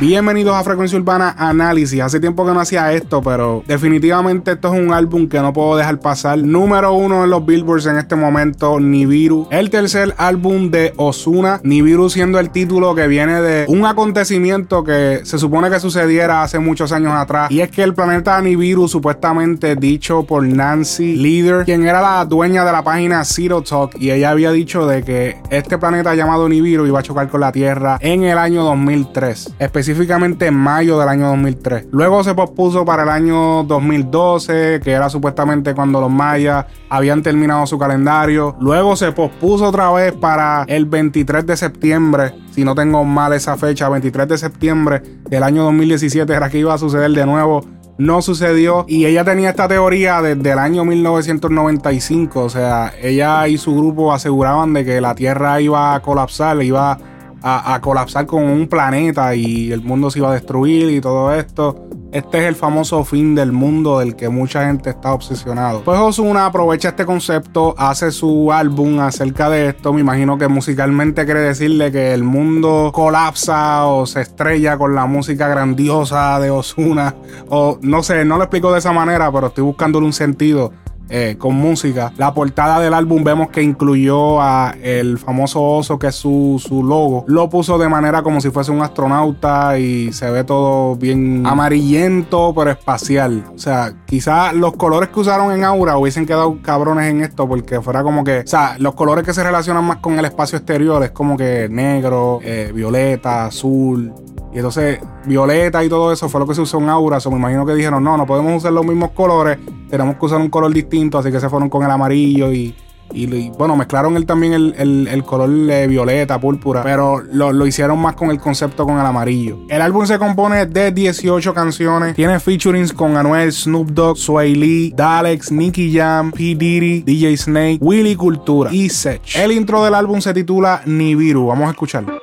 Bienvenidos a Frecuencia Urbana Análisis. Hace tiempo que no hacía esto, pero definitivamente esto es un álbum que no puedo dejar pasar. Número uno en los Billboards en este momento, Nibiru. El tercer álbum de Osuna. Nibiru siendo el título que viene de un acontecimiento que se supone que sucediera hace muchos años atrás. Y es que el planeta Nibiru, supuestamente dicho por Nancy Leader, quien era la dueña de la página Zero Talk, y ella había dicho de que este planeta llamado Nibiru iba a chocar con la Tierra en el año 2003 específicamente en mayo del año 2003. Luego se pospuso para el año 2012, que era supuestamente cuando los mayas habían terminado su calendario. Luego se pospuso otra vez para el 23 de septiembre, si no tengo mal esa fecha, 23 de septiembre del año 2017 era que iba a suceder de nuevo no sucedió y ella tenía esta teoría desde el año 1995, o sea, ella y su grupo aseguraban de que la Tierra iba a colapsar, iba a, colapsar con un planeta y el mundo se iba a destruir y todo esto. Este es el famoso fin del mundo del que mucha gente está obsesionado. Pues Ozuna aprovecha este concepto, hace su álbum acerca de esto. Me imagino que musicalmente quiere decirle que el mundo colapsa o se estrella con la música grandiosa de Ozuna. O no sé, no lo explico de esa manera, pero estoy buscándole un sentido eh, con música. La portada del álbum vemos que incluyó a el famoso oso que es su, su, logo. Lo puso de manera como si fuese un astronauta y se ve todo bien amarillento pero espacial. O sea, quizás los colores que usaron en Aura hubiesen quedado cabrones en esto porque fuera como que, o sea, los colores que se relacionan más con el espacio exterior es como que negro, eh, violeta, azul. Y entonces, violeta y todo eso fue lo que se usó en Aura. O me imagino que dijeron, no, no podemos usar los mismos colores, tenemos que usar un color distinto, así que se fueron con el amarillo y, y, bueno, mezclaron el, también el, color de violeta, púrpura, pero lo, lo, hicieron más con el concepto con el amarillo. El álbum se compone de 18 canciones, tiene featurings con Anuel, Snoop Dogg, Sway Lee, Dalex, Nicky Jam, P. Diddy, DJ Snake, Willy Cultura y Sech. El intro del álbum se titula Nibiru, vamos a escucharlo.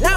La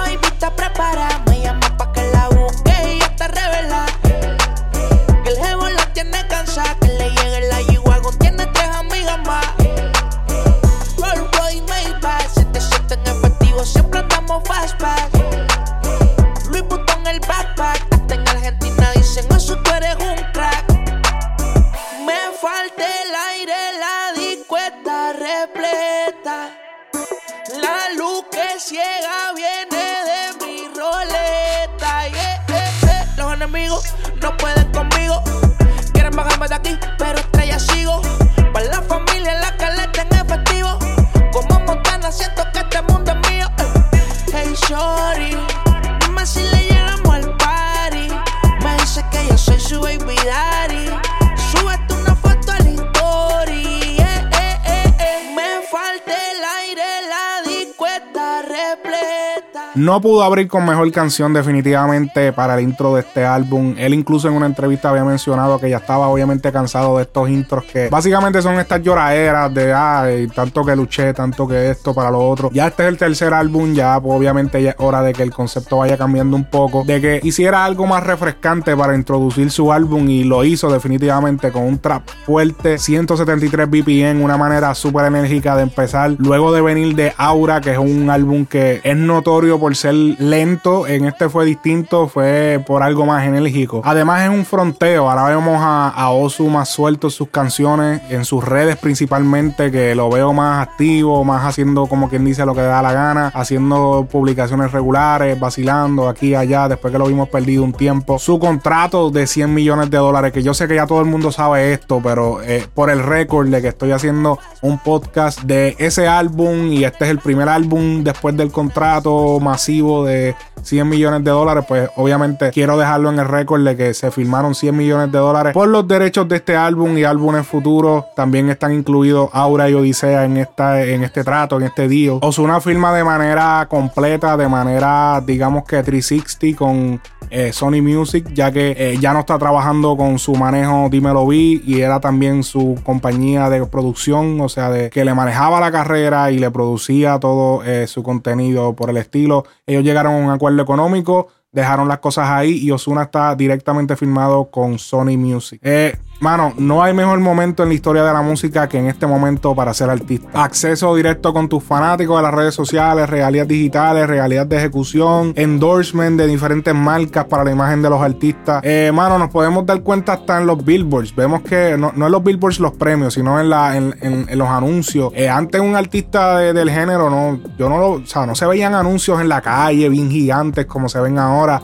No pudo abrir con mejor canción definitivamente para el intro de este álbum. Él incluso en una entrevista había mencionado que ya estaba obviamente cansado de estos intros que básicamente son estas lloraderas de ay, tanto que luché, tanto que esto para lo otro. Ya este es el tercer álbum, ya pues, obviamente ya es hora de que el concepto vaya cambiando un poco, de que hiciera algo más refrescante para introducir su álbum y lo hizo definitivamente con un trap fuerte, 173 BPM, una manera súper enérgica de empezar. Luego de venir de Aura, que es un álbum que es notorio por ser lento, en este fue distinto, fue por algo más enérgico. Además es un fronteo, ahora vemos a, a Osu más suelto sus canciones, en sus redes principalmente, que lo veo más activo, más haciendo como quien dice lo que da la gana, haciendo publicaciones regulares, vacilando aquí y allá, después que lo vimos perdido un tiempo. Su contrato de 100 millones de dólares, que yo sé que ya todo el mundo sabe esto, pero eh, por el récord de que estoy haciendo un podcast de ese álbum y este es el primer álbum después del contrato masivo de 100 millones de dólares, pues obviamente quiero dejarlo en el récord de que se firmaron 100 millones de dólares por los derechos de este álbum y álbumes futuros. También están incluidos Aura y Odisea en, esta, en este trato, en este deal. Osuna firma de manera completa, de manera digamos que 360 con eh, Sony Music, ya que eh, ya no está trabajando con su manejo Dímelo Vi y era también su compañía de producción, o sea, de que le manejaba la carrera y le producía todo eh, su contenido por el estilo. Ellos llegaron a un acuerdo económico dejaron las cosas ahí y Osuna está directamente firmado con Sony Music. Eh, Mano, no hay mejor momento en la historia de la música que en este momento para ser artista. Acceso directo con tus fanáticos de las redes sociales, regalías digitales, regalías de ejecución, endorsement de diferentes marcas para la imagen de los artistas. Eh, mano, nos podemos dar cuenta hasta en los billboards. Vemos que no, en los billboards los premios, sino en, la, en, los anuncios. Eh, antes un artista del género, no, yo no lo, o sea, no se veían anuncios en la calle bien gigantes como se ven ahora. hora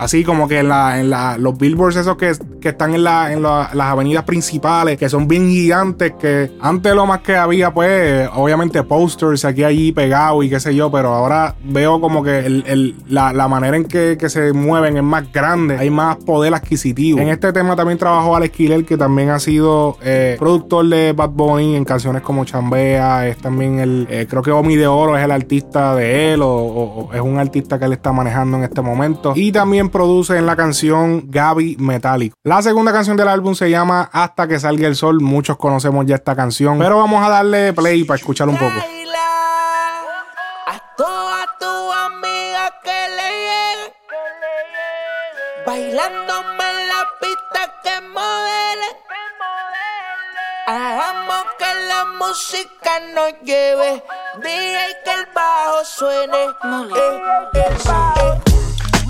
Así como que en, la, en la, los billboards esos que, que están en, la, en las avenidas principales, que son bien gigantes, que antes lo más que había, pues, obviamente posters aquí allí pegados y qué sé yo, pero ahora veo como que el, la, la, manera en que, que, se mueven es más grande, hay más poder adquisitivo. En este tema también trabajó Alex Killer, que también ha sido eh, productor de Bad Bunny en canciones como Chambea, es también el, eh, creo que Omi de Oro es el artista de él, o, o es un artista que él está manejando en este momento. Y también produce en la canción Gaby Metallic. La segunda canción del álbum se llama Hasta que salga el sol. Muchos conocemos ya esta canción, pero vamos a darle play para escuchar un poco. Bailándome en la pista que modele. Hagamos que la música nos lleve. Dije que el bajo suene. Eh,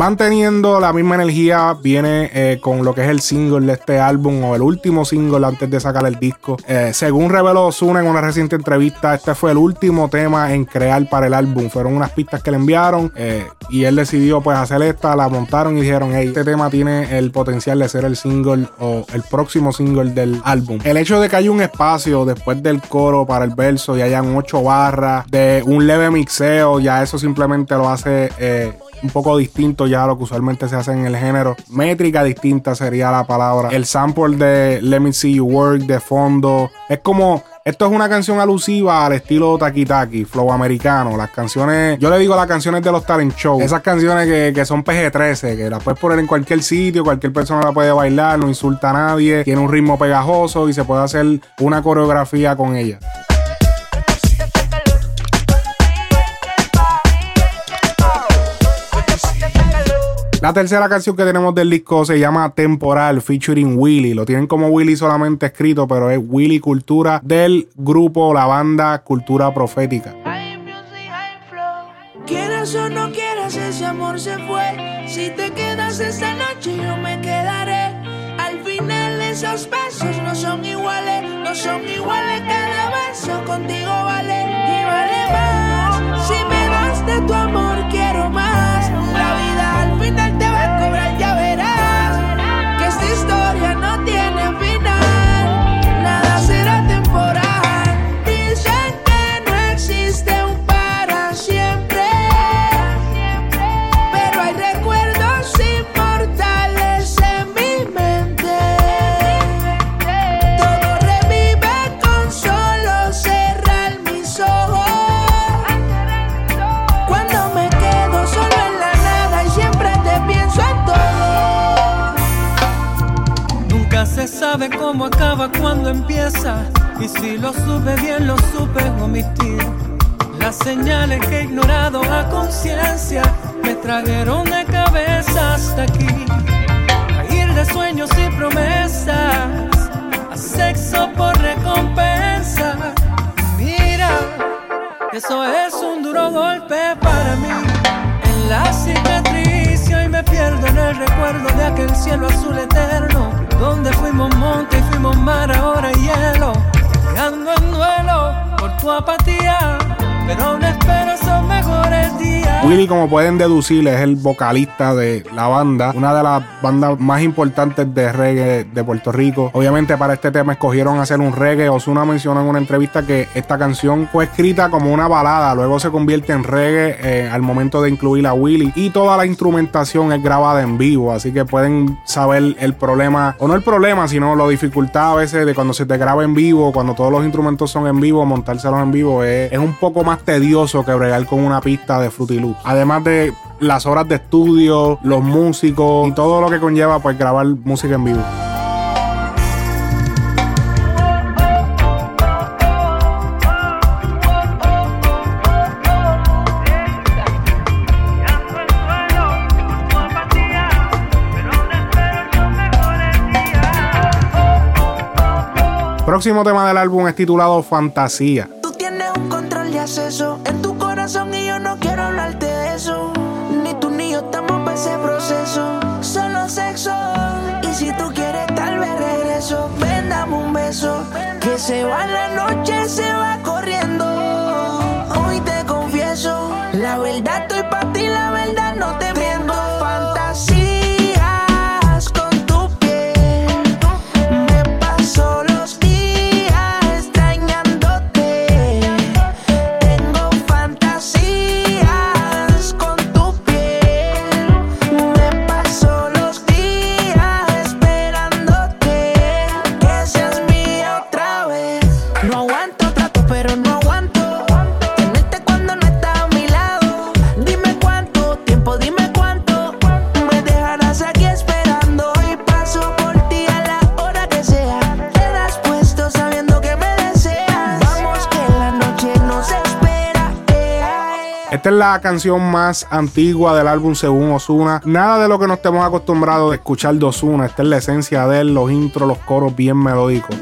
Manteniendo la misma energía, viene eh, con lo que es el single de este álbum o el último single antes de sacar el disco. Eh, según reveló Ozuna en una reciente entrevista, este fue el último tema en crear para el álbum. Fueron unas pistas que le enviaron eh, y él decidió pues hacer esta, la montaron y dijeron, hey, este tema tiene el potencial de ser el single o el próximo single del álbum. El hecho de que haya un espacio después del coro para el verso y hayan ocho barras de un leve mixeo, ya eso simplemente lo hace un poco distinto ya a lo que usualmente se hace en el género. Métrica distinta sería la palabra. El sample de Let Me See You Work de fondo. Es como esto es una canción alusiva al estilo Taki Taki, flow americano. Las canciones, yo le digo las canciones de los talent show. Esas canciones que, que, son PG-13, que las puedes poner en cualquier sitio, cualquier persona la puede bailar, no insulta a nadie, tiene un ritmo pegajoso y se puede hacer una coreografía con ella. La tercera canción que tenemos del disco se llama Temporal, featuring Willy. Lo tienen como Willy solamente escrito, pero es Willy Cultura del grupo, la banda Cultura Profética. Quieras o no quieras, ese amor se fue. Si te quedas esta noche, yo me quedaré. Al final, esos besos no son iguales, no son iguales. Cada beso contigo vale y vale más. Si me das de tu amor, cómo acaba cuando empieza. Y si lo supe bien, lo supe omitir. Las señales que he ignorado a conciencia me trajeron de cabeza hasta aquí. A ir de sueños y promesas, a sexo por recompensa. Mira, eso es un duro golpe para mí. En la cicatriz y hoy me pierdo en el recuerdo de aquel cielo azul eterno donde fuimos monte y fuimos mar, ahora hielo. Ando en duelo por tu apatía, pero Willy, como pueden deducir, es el vocalista de la banda, una de las bandas más importantes de reggae de Puerto Rico. Obviamente para este tema escogieron hacer un reggae. Osuna mencionó en una entrevista que esta canción fue escrita como una balada, luego se convierte en reggae eh, al momento de incluir a Willy y toda la instrumentación es grabada en vivo, así que pueden saber el problema, o no el problema, sino la dificultad a veces de cuando se te graba en vivo, cuando todos los instrumentos son en vivo, montárselos en vivo es, es un poco más tedioso que bregar con una pista de Fruity Loop. Además de las horas de estudio, los músicos y todo lo que conlleva pues grabar música en vivo. Próximo tema del álbum es titulado Fantasía. Tú tienes un control de acceso en tu corazón y yo no quiero hablarte Ni tú ni yo estamos para ese proceso. Solo sexo. Y si tú quieres, tal vez regreso. Ven, un beso. Que se va la noche, se va corriendo. Hoy te confieso, la verdad canción más antigua del álbum según Osuna. Nada de lo que nos estemos acostumbrados de escuchar de Osuna. Esta es la esencia de él, los intros, los coros bien melódicos.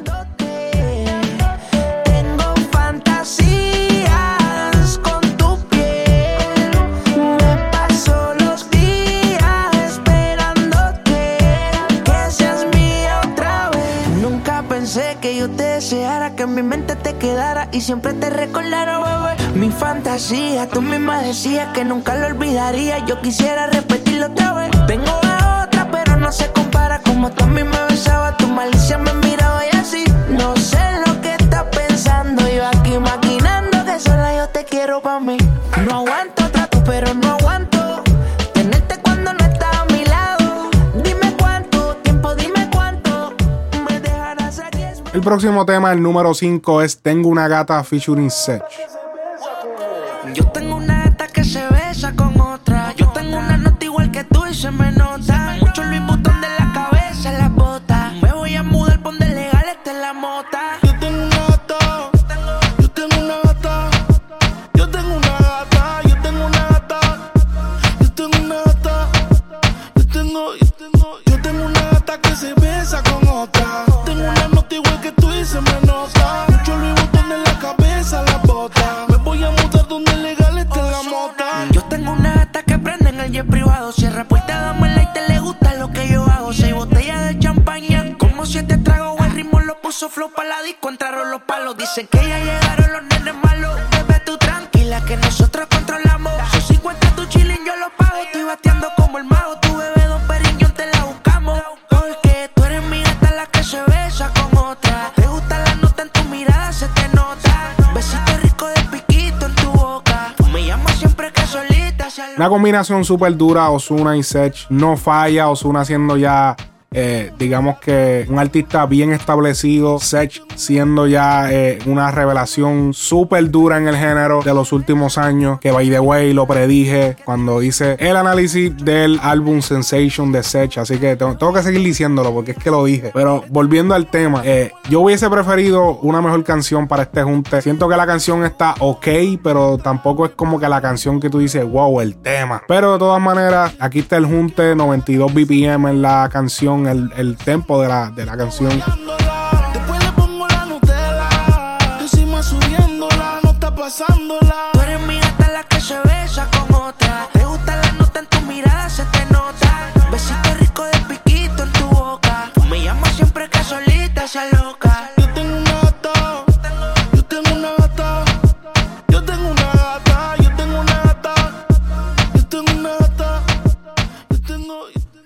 Que mi mente te quedara y siempre te. Mi fantasía, tú misma decías que nunca lo olvidaría. Yo quisiera repetirlo otra vez. Tengo a otra, pero no se compara. Como tú a mí me besabas, tu malicia me miraba y así. No sé lo que estás pensando. Yo aquí maquinando que sola yo te quiero pa' mí. No aguanto trato, pero no aguanto. Tenerte cuando no estás a mi lado. Dime cuánto tiempo, dime cuánto. Me dejarás aquí. El próximo tema, el número 5, es Tengo una gata featuring Sech. Que ya llegaron los nenes malos. Bebé, tú tranquila que nosotros controlamos. Son 50 tu chilling, yo lo pago. Estoy bateando como el mago. Tu bebé, don Periñón, te la buscamos. Porque tú eres mi gata la que se besa con otra. Te gusta la nota en tu mirada, se te nota. Besito rico de piquito en tu boca. Tú me llamas siempre que solita Una combinación súper dura, Osuna y Sech. No falla, Osuna siendo ya, eh, digamos que un artista bien establecido. Sech siendo ya eh, una revelación súper dura en el género de los últimos años. Que by the way lo predije cuando hice el análisis del álbum Sensation de Sech. Así que tengo, que seguir diciéndolo porque es que lo dije. Pero volviendo al tema, eh, yo hubiese preferido una mejor canción para este junte. Siento que la canción está ok, pero tampoco es como que la canción que tú dices, wow, el tema. Pero de todas maneras, aquí está el junte, 92 BPM en la canción, el, el tempo de la, de la canción. Después le pongo la Nutella. Encima subiéndola, no está pasándola.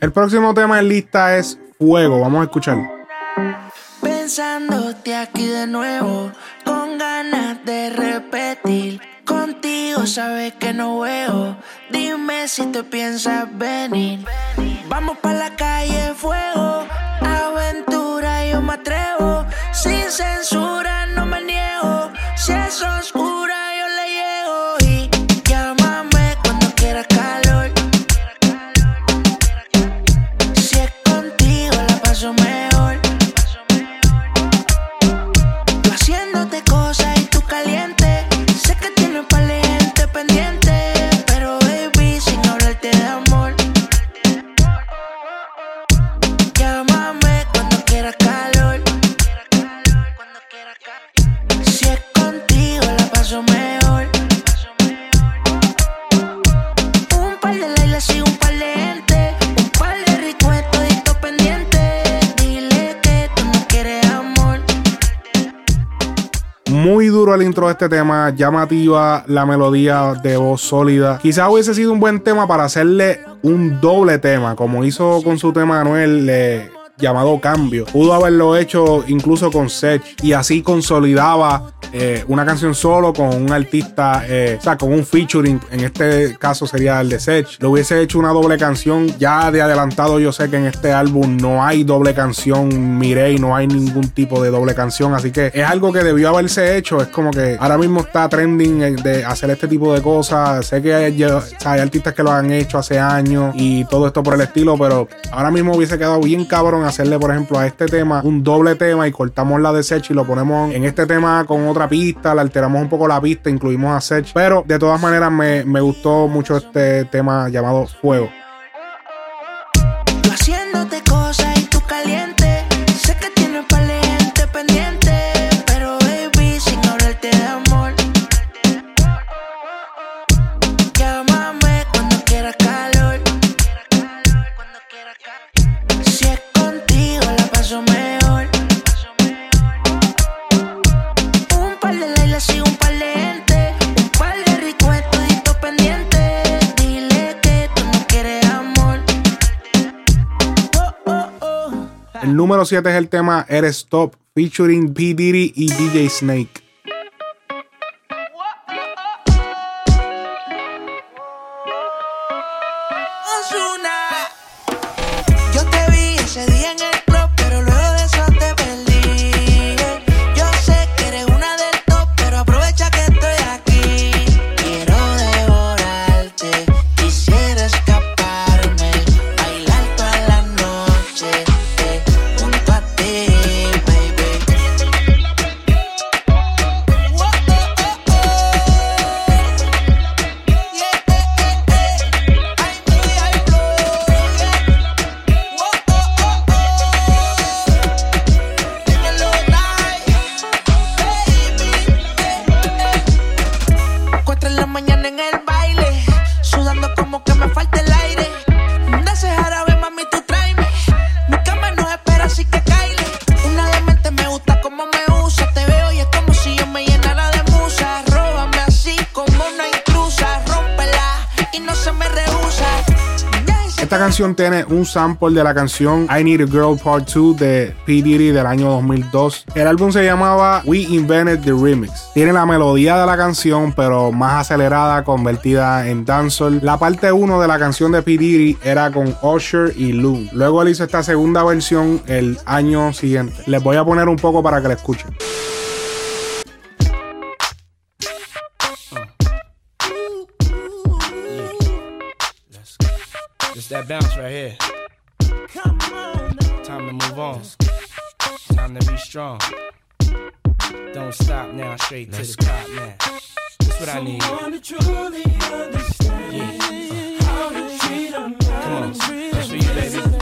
El próximo tema en lista es Fuego. Vamos a escuchar. Pensándote aquí de nuevo, con ganas de repetir. Contigo sabes que no veo. Dime si te piensas venir. Vamos para la calle, fuego. Aventura, yo me atrevo. Sin censura, no me niego. Si es oscura, el intro de este tema, llamativa, la melodía de voz sólida. Quizás hubiese sido un buen tema para hacerle un doble tema, como hizo con su tema Anuel. Llamado Cambio. Pudo haberlo hecho incluso con Sech y así consolidaba eh, una canción solo con un artista, eh, o sea, con un featuring. En este caso sería el de Sech. Lo hubiese hecho una doble canción. Ya de adelantado, yo sé que en este álbum no hay doble canción. Mirei, no hay ningún tipo de doble canción. Así que es algo que debió haberse hecho. Es como que ahora mismo está trending de hacer este tipo de cosas. Sé que hay, hay artistas que lo han hecho hace años y todo esto por el estilo, pero ahora mismo hubiese quedado bien cabrón hacerle, por ejemplo, a este tema un doble tema y cortamos la de Sech y lo ponemos en este tema con otra pista, le alteramos un poco la pista, incluimos a Sech, pero de todas maneras me, me gustó mucho este tema llamado Fuego. Número 7 es el tema Eres Top, featuring P. Diddy y DJ Snake. Canción tiene un sample de la canción I Need a Girl Part 2 de P. Diddy del año 2002. El álbum se llamaba We Invented the Remix. Tiene la melodía de la canción, pero más acelerada, convertida en dancehall. La parte 1 de la canción de P. Diddy era con Usher y Lou. Luego él hizo esta segunda versión el año siguiente. Les voy a poner un poco para que la escuchen. That bounce right here. Come on. Time to move on. Time to be strong. Don't stop now, straight to the top now. That's what I need. Come on, that's for you, baby.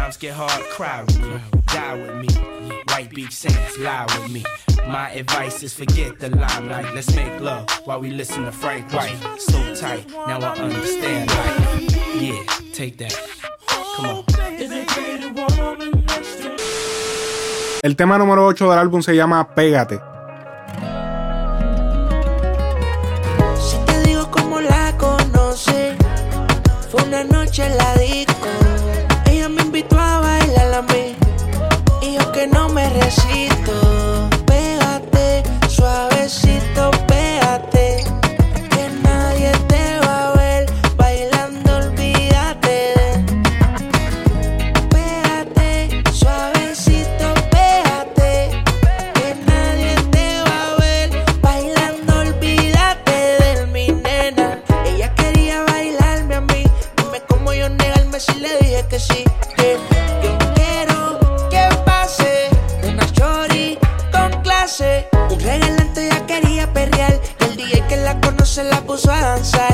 Times get hard, cry with me, die with me. White Beach Saints, lie with me. My advice is forget the limelight. Let's make love while we listen to Frank White. So tight, now I understand life. Yeah, take that. Come on. El tema número 8 del álbum se llama Pégate. Si te digo cómo la conocí, fue una noche en la disco. Me invitó a bailar a mí, y yo que no me resisto. Puso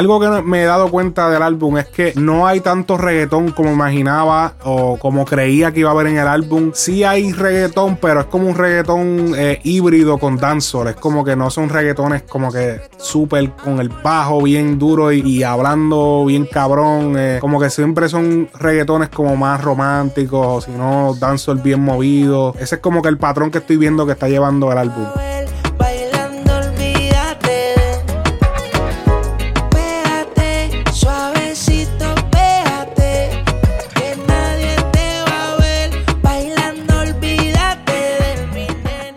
Algo que me he dado cuenta del álbum es que no hay tanto reggaetón como imaginaba o como creía que iba a haber en el álbum. Sí hay reggaetón, pero es como un reggaetón eh, híbrido con dancehall. Es como que no son reggaetones como que súper con el bajo bien duro y, y hablando bien cabrón. eh, como que siempre son reggaetones como más románticos o si no dancehall bien movido. Ese es como que el patrón que estoy viendo que está llevando el álbum.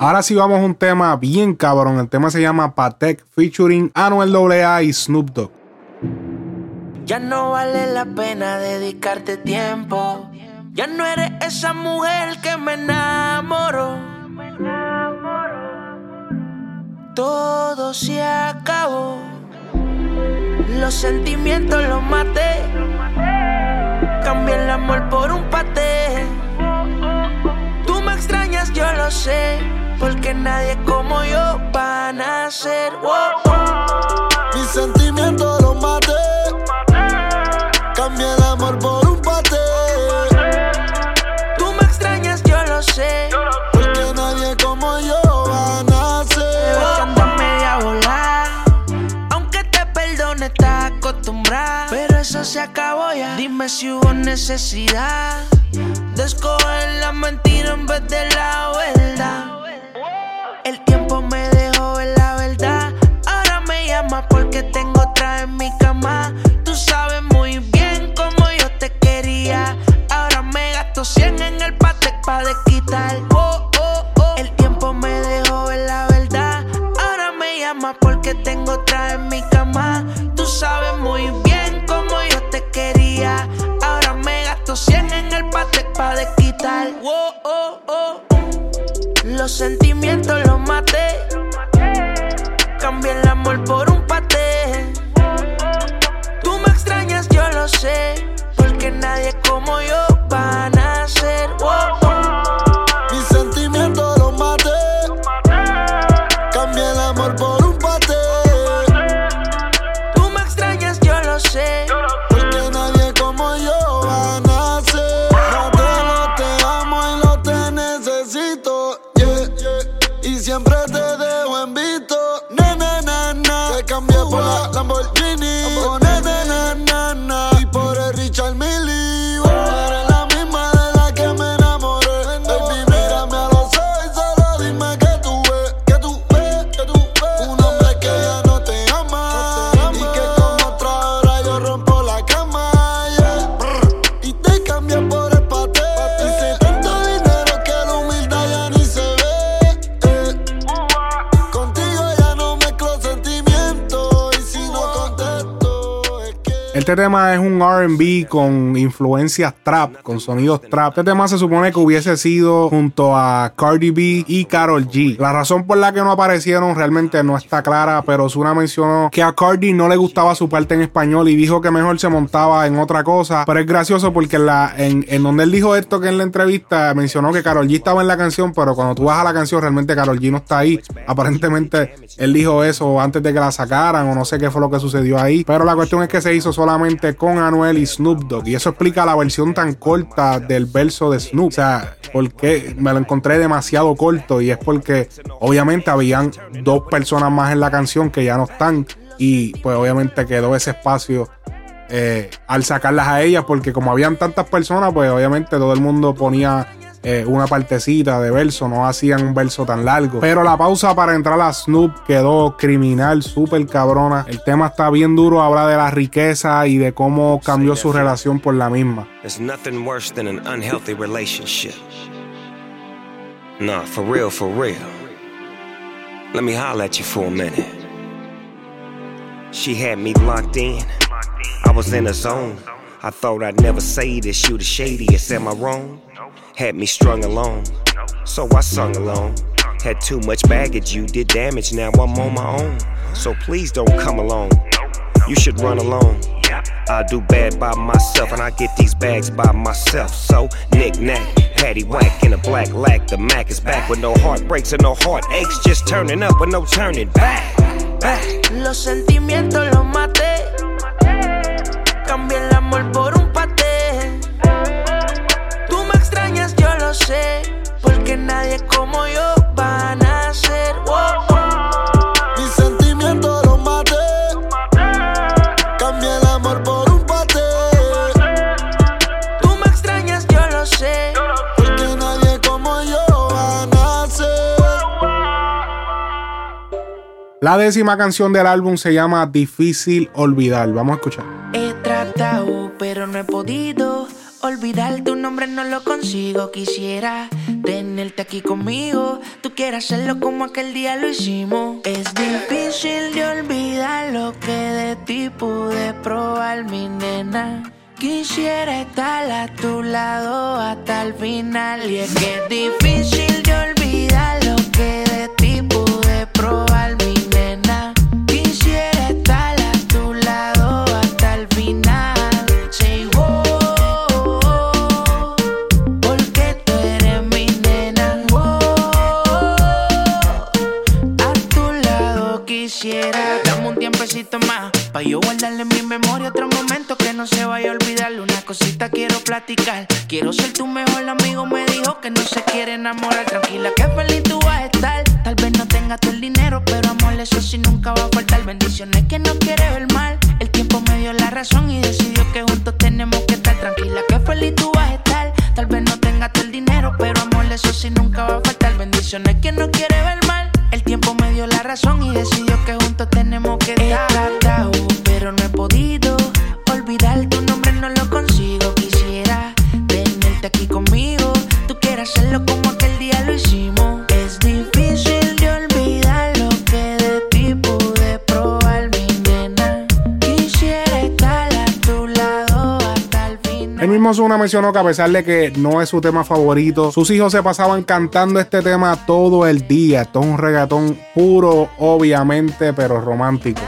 Ahora sí vamos a un tema bien cabrón. El tema se llama Patek featuring Anuel AA y Snoop Dogg. Ya no vale la pena dedicarte tiempo. Ya no eres esa mujer que me enamoró. Todo se acabó. Los sentimientos los maté. Cambié el amor por un paté. Porque nadie como yo va a nacer. Wow, wow. Mis sentimientos los maté. Cambié el amor por un paté. Tú me extrañas, yo lo sé. Porque nadie como yo va a que andas media volada. Aunque te perdone, estás acostumbrada. Pero eso se acabó ya. Dime si hubo necesidad de escoger la mentira en vez de la verdad. Porque tengo otra en mi cama. Tú sabes muy bien cómo yo te quería. Ahora me gasto 100 en el Patek pa' desquitar. Oh, oh, oh. El tiempo me dejó ver la verdad. Ahora me llamas porque tengo otra en mi cama. Tú sabes muy bien cómo yo te quería. Ahora me gasto 100 en el Patek pa' desquitar. Oh, oh, oh. Los sentimientos los maté. Cambié el amor por un paté. Este tema es un RB con influencias trap, con sonidos trap. Este tema se supone que hubiese sido junto a Cardi B y Carol G. La razón por la que no aparecieron realmente no está clara, pero Zuna mencionó que a Cardi no le gustaba su parte en español y dijo que mejor se montaba en otra cosa. Pero es gracioso porque en, en donde él dijo esto que en la entrevista mencionó que Carol G estaba en la canción, pero cuando tú vas a la canción realmente Carol G no está ahí. Aparentemente él dijo eso antes de que la sacaran o no sé qué fue lo que sucedió ahí. Pero la cuestión es que se hizo solamente con Anuel y Snoop Dogg. Y eso explica la versión tan corta del verso de Snoop. O sea, porque me lo encontré demasiado corto y es porque obviamente habían dos personas más en la canción que ya no están y pues obviamente quedó ese espacio eh, al sacarlas a ellas porque como habían tantas personas pues obviamente todo el mundo ponía eh, una partecita de verso, no hacían un verso tan largo. Pero la pausa para entrar a Snoop quedó criminal, súper cabrona. El tema está bien duro, habla de la riqueza y de cómo cambió su relación por la misma. There's nothing worse than an unhealthy relationship. Nah, for real, for real. Let me holler at you for a minute. She had me locked in. I was in a zone. I thought I'd never say this. You the shadiest, am I wrong? Had me strung along. So I sung along. Had too much baggage, you did damage. Now I'm on my own. So please don't come along. You should run alone. I do bad by myself, and I get these bags by myself. So, knick knack, patty whack in a black lack. The Mac is back with no heartbreaks and no heartaches. Just turning up with no turning back. Back. Los sentimientos los maté. Cambié el amor por lo sé. Porque nadie como yo va a nacer. Wow, wow. Mis sentimientos los maté. Cambié el amor por un paté. Tú me extrañas, yo lo sé. Porque nadie como yo va a nacer. La décima canción del álbum se llama Difícil Olvidar. Vamos a escuchar. He tratado, pero no he podido. Olvidar tu nombre no lo consigo. Quisiera tenerte aquí conmigo. Tú quieres hacerlo como aquel día lo hicimos. Es difícil de olvidar lo que de ti pude probar, mi nena. Quisiera estar a tu lado hasta el final. Y es que es difícil de olvidar lo que de ti pude probar, Pa' yo guardarle en mi memoria otro momento que no se vaya a olvidar. Una cosita quiero platicar. Quiero ser tu mejor amigo. Me dijo que no se quiere enamorar. Tranquila, que feliz tú vas a estar. Tal vez no tengas todo el dinero, pero amor, eso sí nunca va a faltar. Bendiciones que no quiere ver mal. El tiempo me dio la razón y decidió que juntos tenemos que estar. Tranquila, que feliz tú vas a estar. Tal vez no tengas todo el dinero, pero amor, eso sí nunca va a faltar. Bendiciones que no quiere ver mal. El tiempo me dio la razón y decidió que Zuna mencionó que a pesar de que no es su tema favorito, sus hijos se pasaban cantando este tema todo el día. Esto es un reggaetón puro, obviamente, pero romántico.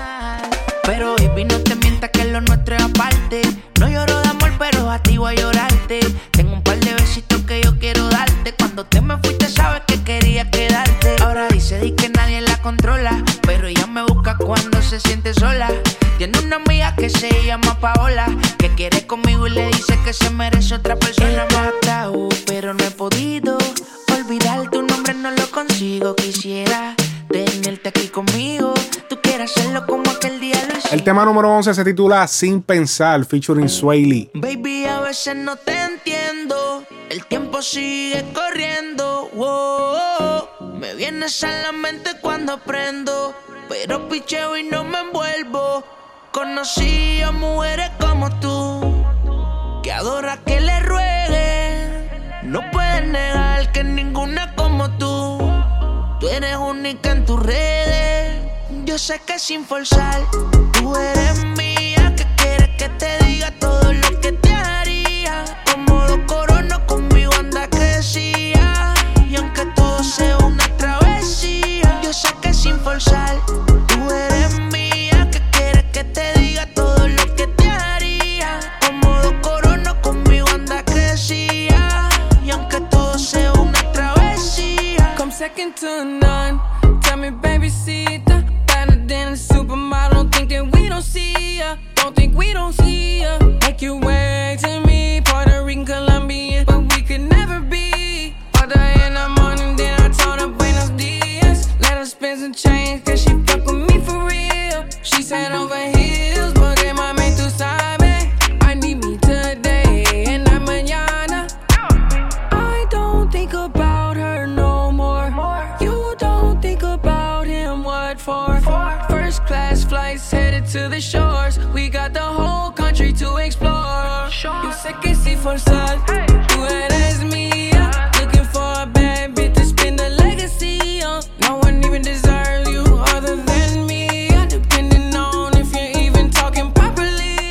Pero baby, no te mientas que lo nuestro es aparte. No lloro de amor, pero a ti voy a llorarte. Tengo un par de besitos que yo quiero darte. Cuando te me fuiste, sabes que quería quedarte. Ahora dice di que nadie la controla. Pero ella me busca cuando se siente sola. Una amiga que se llama Paola. Que quiere conmigo y le dice que se merece otra persona más. Pero no he podido. Olvidar tu nombre no lo consigo. Quisiera tenerte aquí conmigo. Tú quieres hacerlo como aquel día lo hicimos. El tema número 11 se titula Sin Pensar, featuring Sway Lee. Baby, a veces no te entiendo. El tiempo sigue corriendo. wow. Me vienes a la mente cuando aprendo. Pero picheo y no me envuelvo. Conocí a mujeres como tú. Que adora que le rueguen. No puedes negar que ninguna como tú. Tú eres única en tus redes. Yo sé que sin forzar, tú eres mía, que quieres que te diga todo lo que te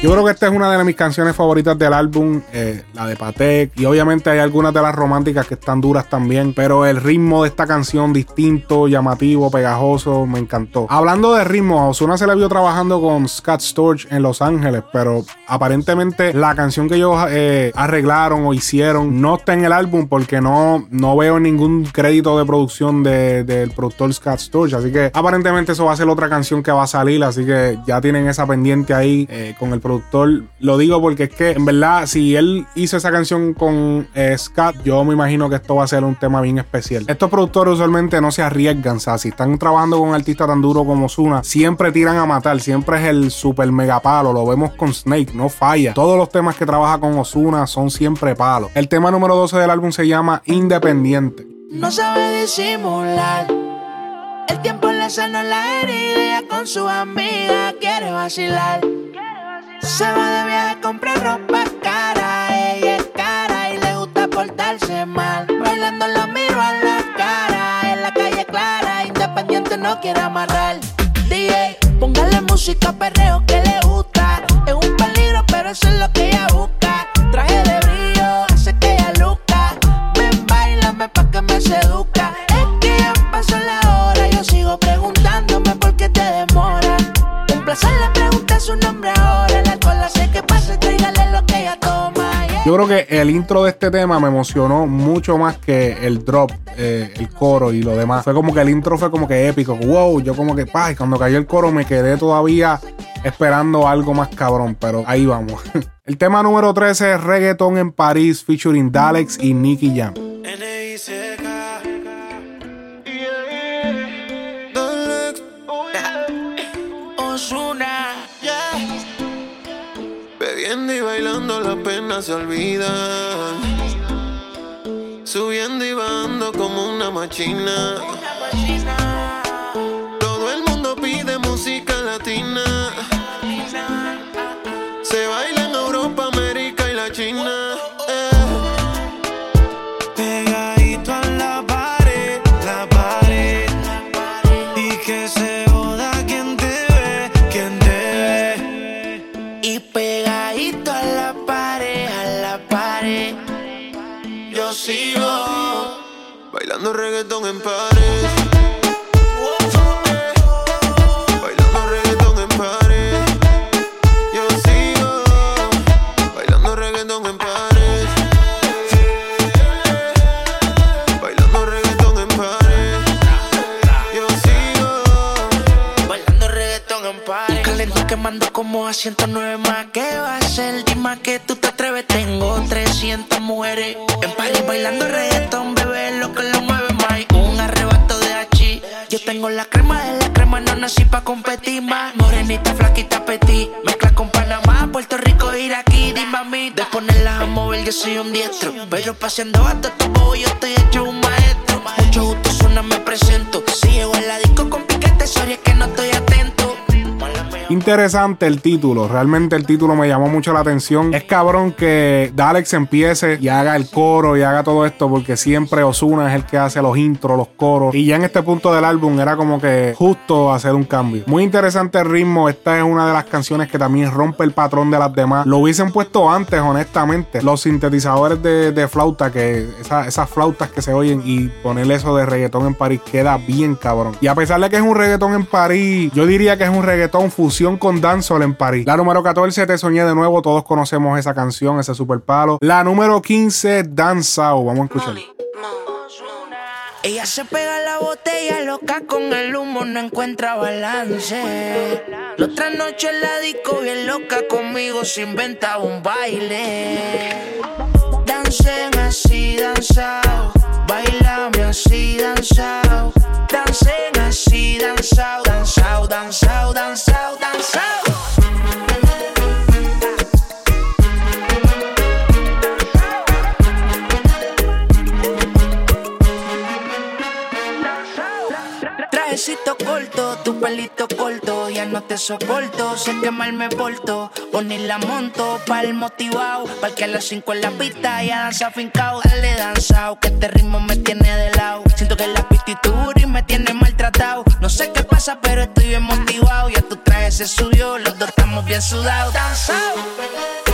Yo creo que esta es una de mis canciones favoritas del álbum, eh, la de Patek. Y obviamente hay algunas de las románticas que están duras también. Pero el ritmo de esta canción, distinto, llamativo, pegajoso, me encantó. Hablando de ritmo, a Ozuna se le vio trabajando con Scott Storch en Los Ángeles. Pero aparentemente la canción que ellos eh, arreglaron o hicieron no está en el álbum porque no, no veo ningún crédito de producción de- del productor Scott Storch. Así que aparentemente eso va a ser otra canción que va a salir. Así que ya tienen esa pendiente ahí eh, con el productor. Lo digo porque es que en verdad, si él hizo esa canción con eh, Scott, yo me imagino que esto va a ser un tema bien especial. Estos productores usualmente no se arriesgan. O sea, si están trabajando con un artista tan duro como Zuna, siempre tiran a matar. Siempre es el super mega palo. Lo vemos con Snake, no falla. Todos los temas que trabaja con Ozuna son siempre palos. El tema número 12 del álbum se llama Independiente. No sabe disimular. El tiempo le sana la herida con su amiga quiere vacilar. Se va de viaje, compra ropa cara. Ella es cara y le gusta portarse mal. Bailando la miro a la cara. En la calle clara, independiente no quiere amarrar. DJ, póngale música perreo que le gusta. Es un peligro, pero eso es lo que ella busca. Traje de brillo, Creo que el intro de este tema me emocionó mucho más que el drop, eh, el coro y lo demás. Fue como que el intro fue como que épico. Wow, yo como que, pa, cuando cayó el coro me quedé todavía esperando algo más cabrón, pero ahí vamos. El tema número 13 es Reggaeton en París featuring Dalex y Nicky Jam. Se olvidan. Subiendo y bajando como una machina. Todo el mundo pide música latina. En party. Un calentón quemando como a 109 más. ¿Qué va a ser? Dime que tú te atreves. Tengo 300 mujeres en París bailando reggaetón, bebé. Tengo la crema de la crema, no nací pa' competir más. Morenita, flaquita, petit. Mezcla con Panamá, Puerto Rico, Iraquí, mí. De ponerlas a mover, yo soy un diestro. Pero paseando hasta tu bobo, yo estoy hecho un maestro. Mucho gusto, suena, me presento. Si llego a la disco con piquete, sorry, es que no estoy. Interesante el título, realmente el título me llamó mucho la atención. Es cabrón que Dalex empiece y haga el coro y haga todo esto porque siempre Osuna es el que hace los intros, los coros. Y ya en este punto del álbum era como que justo hacer un cambio. Muy interesante el ritmo, esta es una de las canciones que también rompe el patrón de las demás. Lo hubiesen puesto antes, honestamente. Los sintetizadores de, flauta, que esas flautas que se oyen y ponerle eso de reggaetón en París queda bien cabrón. Y a pesar de que es un reggaetón en París, yo diría que es un reggaetón fusión con dancehall en París. La número 14, Te Soñé de nuevo, todos conocemos esa canción, ese super palo. La número 15, Danzao, vamos a escuchar. Ella se pega la botella loca con el humo, no encuentra balance. La otra noche la disco bien loca conmigo se inventa un baile. Dancen así, danzao, bailame así, danzao. Dancen así, danzao, danzao, danzao, danzao. Tu pelito corto, ya no te soporto, sé que mal me porto, poner la monto, pa'l motivado, pa'l que a las 5 en la pista ya danza fincao, dale danzao, que este ritmo me tiene de lado, siento que la pistitura y me tiene maltratado, no sé qué pasa pero estoy bien motivado, ya tu traje se subió, los dos estamos bien sudados, danzao.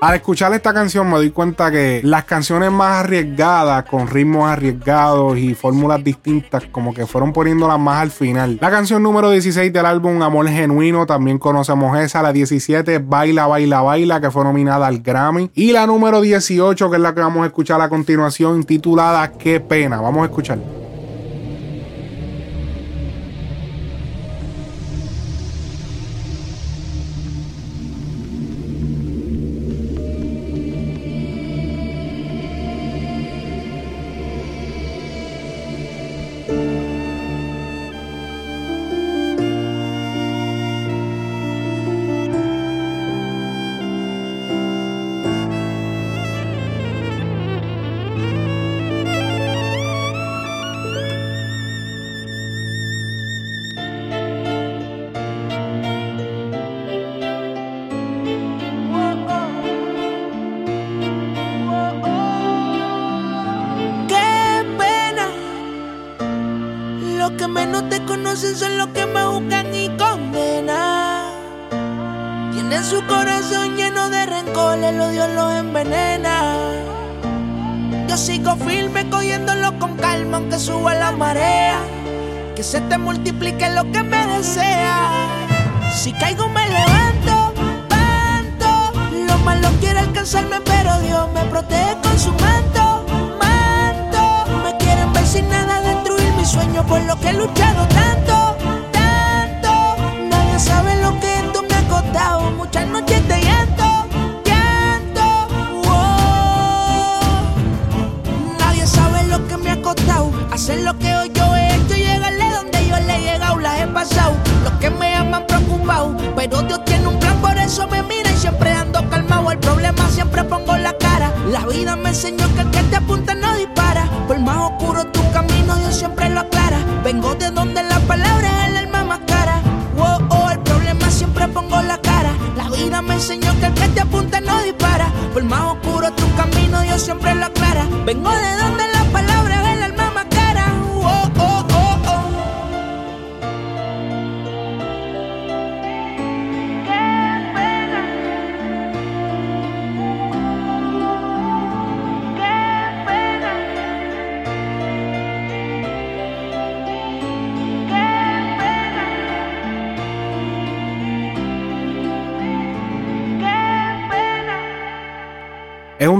Al escuchar esta canción me doy cuenta que las canciones más arriesgadas, con ritmos arriesgados y fórmulas distintas, como que fueron poniéndolas más al final. La canción número 16 del álbum Amor Genuino, también conocemos esa. La 17, Baila, Baila, Baila, que fue nominada al Grammy. Y la número 18, que es la que vamos a escuchar a continuación, titulada Qué pena. Vamos a escuchar.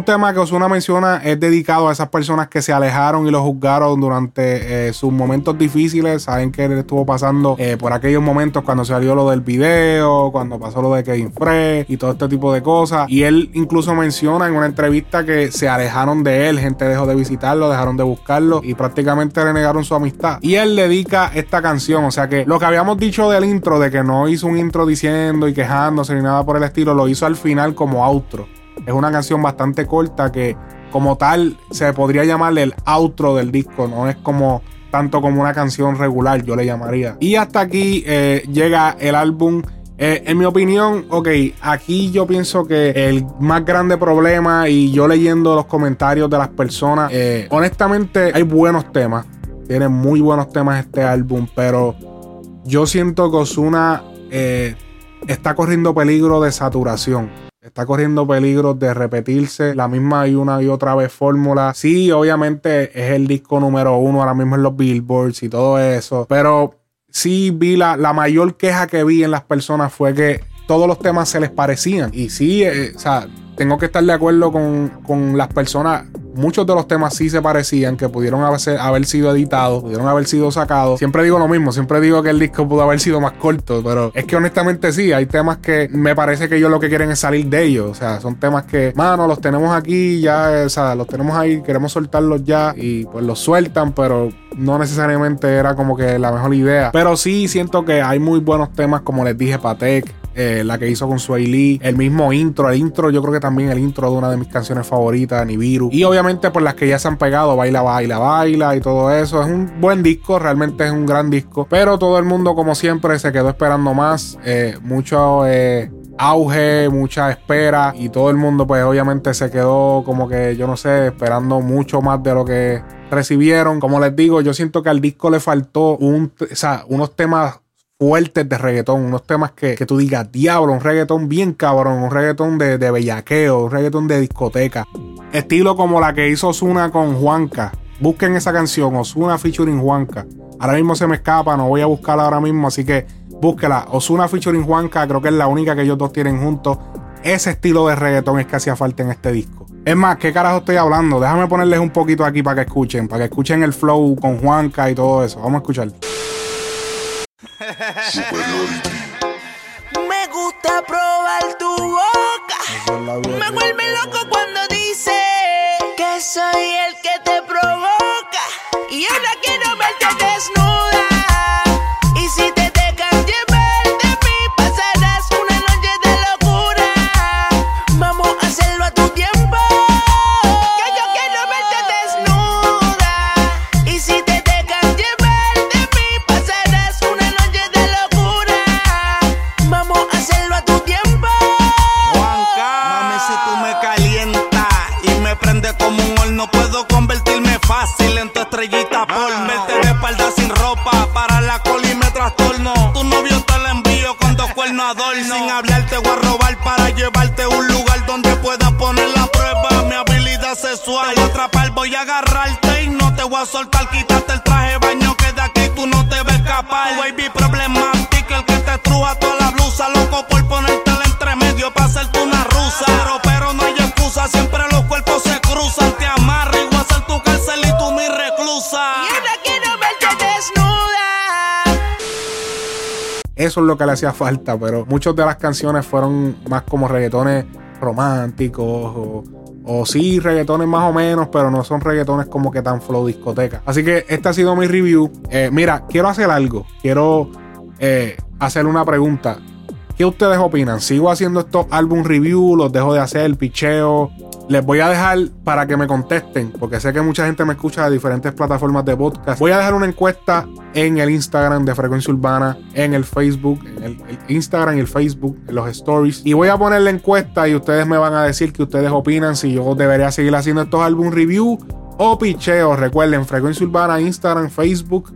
Tema que Osuna menciona es dedicado a esas personas que se alejaron y lo juzgaron durante eh, sus momentos difíciles. Saben que él estuvo pasando eh, por aquellos momentos cuando salió lo del video, cuando pasó lo de Kevin Frey y todo este tipo de cosas. Y él incluso menciona en una entrevista que se alejaron de él, gente dejó de visitarlo, dejaron de buscarlo y prácticamente le negaron su amistad. Y él dedica esta canción, o sea que lo que habíamos dicho del intro, de que no hizo un intro diciendo y quejándose ni nada por el estilo, lo hizo al final como outro. Es una canción bastante corta que como tal se podría llamarle el outro del disco, no es como tanto como una canción regular, yo le llamaría. Y hasta aquí eh, llega el álbum. Eh, en mi opinión, ok, aquí yo pienso que el más grande problema, y yo leyendo los comentarios de las personas, eh, honestamente hay buenos temas, tiene muy buenos temas este álbum, pero yo siento que Osuna está corriendo peligro de saturación. Está corriendo peligro de repetirse la misma y una y otra vez fórmula. Sí, obviamente es el disco número uno ahora mismo en los billboards y todo eso. Pero sí vi la, la mayor queja que vi en las personas fue que todos los temas se les parecían. Y sí, eh, o sea, tengo que estar de acuerdo con, con las personas muchos de los temas sí se parecían, que pudieron haber, haber sido editados, pudieron haber sido sacados. Siempre digo lo mismo, siempre digo que el disco pudo haber sido más corto, pero es que honestamente sí, hay temas que me parece que ellos lo que quieren es salir de ellos. O sea, son temas que, mano, los tenemos aquí, ya, o sea, los tenemos ahí, queremos soltarlos ya y pues los sueltan, pero no necesariamente era como que la mejor idea. Pero sí siento que hay muy buenos temas, como les dije, Patek, eh, la que hizo con Sway Lee, el mismo intro, el intro, yo creo que también el intro de una de mis canciones favoritas, Nibiru. Y obviamente, por las que ya se han pegado, Baila, Baila, Baila y todo eso. Es un buen disco, realmente es un gran disco. Pero todo el mundo, como siempre, se quedó esperando más. Eh, mucho. Eh, auge, mucha espera y todo el mundo pues obviamente se quedó como que yo no sé, esperando mucho más de lo que recibieron. Como les digo, yo siento que al disco le faltó un, o sea, unos temas fuertes de reggaetón, unos temas que, que, tú digas, diablo, un reggaetón bien cabrón, un reggaetón de, de bellaqueo, un reggaetón de discoteca. Estilo como la que hizo Osuna con Juanca. Busquen esa canción, Osuna featuring Juanca. Ahora mismo se me escapa, no voy a buscarla ahora mismo, así que búsquela. Osuna featuring Juanca, creo que es la única que ellos dos tienen juntos. Ese estilo de reggaetón es que hacía falta en este disco. Es más, ¿qué carajo estoy hablando? Déjame ponerles un poquito aquí para que escuchen, para que escuchen el flow con Juanca y todo eso. Vamos a escuchar. Me gusta probar tu boca. Me vuelve loco cuando dice que soy el que te provoca. Y ahora quiero verte desnuda. Adorno. Sin hablarte voy a robar para llevarte a un lugar donde puedas poner la prueba mi habilidad sexual. Te voy a atrapar, voy a agarrarte y no te voy a soltar. Quítate el traje de baño que de aquí tú no te ves escapar. Baby problemática, el que te truja Eso es lo que le hacía falta, pero muchas de las canciones fueron más como reggaetones románticos o, sí, reggaetones más o menos, pero no son reggaetones como que tan flow discoteca. Así que este ha sido mi review. Eh, mira, quiero hacer algo. Quiero eh, hacer una pregunta. ¿Qué ustedes opinan? ¿Sigo haciendo estos álbum review? ¿Los dejo de hacer? ¿Picheo? Les voy a dejar para que me contesten, porque sé que mucha gente me escucha de diferentes plataformas de podcast. Voy a dejar una encuesta en el Instagram de Frecuencia Urbana, en el Facebook, en el, Instagram y el Facebook, en los stories. Y voy a poner la encuesta y ustedes me van a decir qué ustedes opinan, si yo debería seguir haciendo estos álbum review o picheo. Recuerden, Frecuencia Urbana, Instagram, Facebook.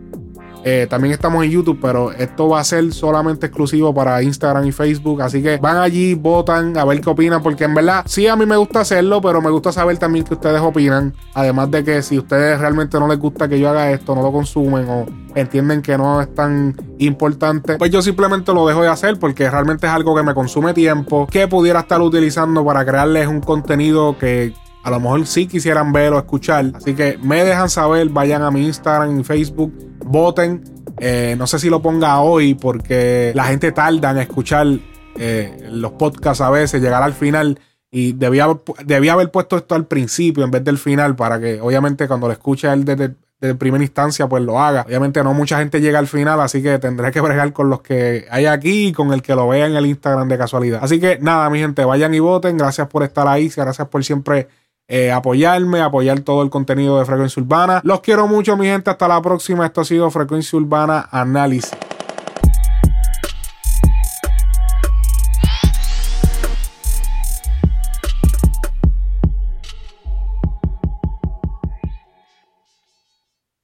Eh, también estamos en YouTube, pero esto va a ser solamente exclusivo para Instagram y Facebook. Así que van allí, votan, a ver qué opinan. Porque en verdad, sí, a mí me gusta hacerlo, pero me gusta saber también qué ustedes opinan. Además de que si ustedes realmente no les gusta que yo haga esto, no lo consumen o entienden que no es tan importante, pues yo simplemente lo dejo de hacer porque realmente es algo que me consume tiempo, que pudiera estar utilizando para crearles un contenido que a lo mejor sí quisieran ver o escuchar. Así que me dejan saber, vayan a mi Instagram y Facebook, voten. Eh, no sé si lo ponga hoy porque la gente tarda en escuchar eh, los podcasts a veces, llegar al final. Y debía, debía haber puesto esto al principio en vez del final para que obviamente cuando lo escuche él desde, primera instancia pues lo haga. Obviamente no mucha gente llega al final, así que tendré que bregar con los que hay aquí y con el que lo vea en el Instagram de casualidad. Así que nada, mi gente, vayan y voten. Gracias por estar ahí, gracias por siempre eh, apoyarme, apoyar todo el contenido de Frecuencia Urbana. Los quiero mucho, mi gente. Hasta la próxima. Esto ha sido Frecuencia Urbana Análisis.